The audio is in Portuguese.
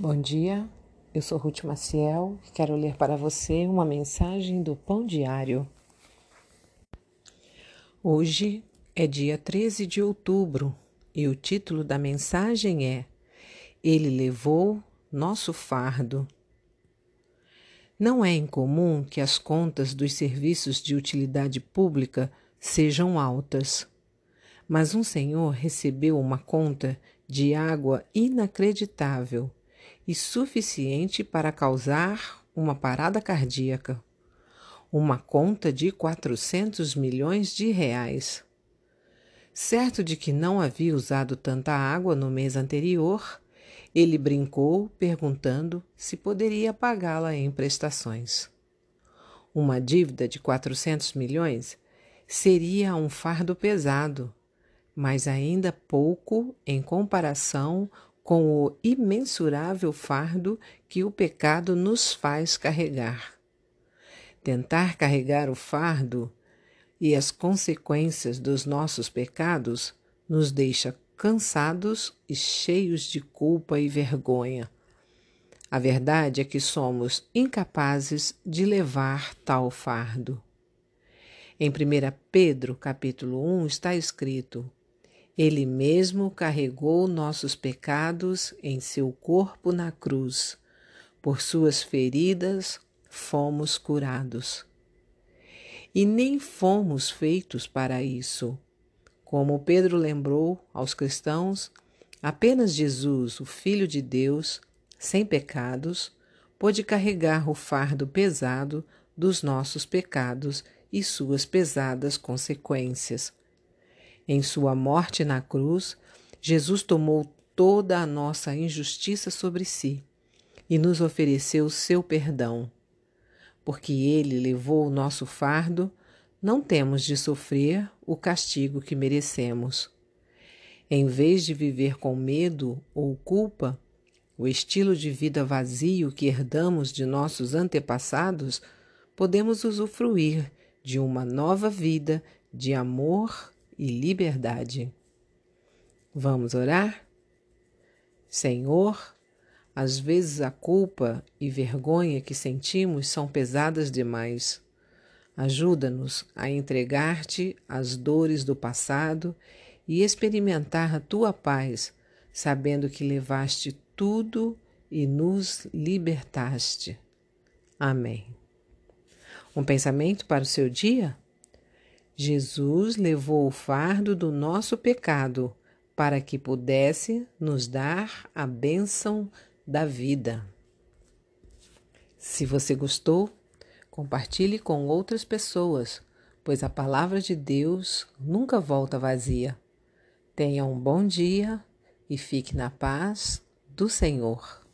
Bom dia, eu sou Ruth Maciel e quero ler para você uma mensagem do Pão Diário. Hoje é dia 13 de outubro e o título da mensagem é Ele levou nosso fardo. Não é incomum que as contas dos serviços de utilidade pública sejam altas, mas um senhor recebeu uma conta de água inacreditável e suficiente para causar uma parada cardíaca. Uma conta de 400 milhões de reais. Certo de que não havia usado tanta água no mês anterior, ele brincou perguntando se poderia pagá-la em prestações. Uma dívida de 400 milhões seria um fardo pesado, mas ainda pouco em comparação com o imensurável fardo que o pecado nos faz carregar. Tentar carregar o fardo e as consequências dos nossos pecados nos deixa cansados e cheios de culpa e vergonha. A verdade é que somos incapazes de levar tal fardo. Em 1 Pedro, capítulo 1, está escrito: ele mesmo carregou nossos pecados em seu corpo na cruz. Por suas feridas fomos curados. E nem fomos feitos para isso. Como Pedro lembrou aos cristãos, apenas Jesus, o Filho de Deus, sem pecados, pôde carregar o fardo pesado dos nossos pecados e suas pesadas consequências. Em sua morte na cruz, Jesus tomou toda a nossa injustiça sobre si e nos ofereceu seu perdão. Porque ele levou o nosso fardo, não temos de sofrer o castigo que merecemos. Em vez de viver com medo ou culpa, o estilo de vida vazio que herdamos de nossos antepassados, podemos usufruir de uma nova vida de amor e liberdade. Vamos orar? Senhor, às vezes a culpa e vergonha que sentimos são pesadas demais. Ajuda-nos a entregar-te as dores do passado e experimentar a tua paz, sabendo que levaste tudo e nos libertaste. Amém. Um pensamento para o seu dia? Jesus levou o fardo do nosso pecado para que pudesse nos dar a bênção da vida. Se você gostou, compartilhe com outras pessoas, pois a palavra de Deus nunca volta vazia. Tenha um bom dia e fique na paz do Senhor.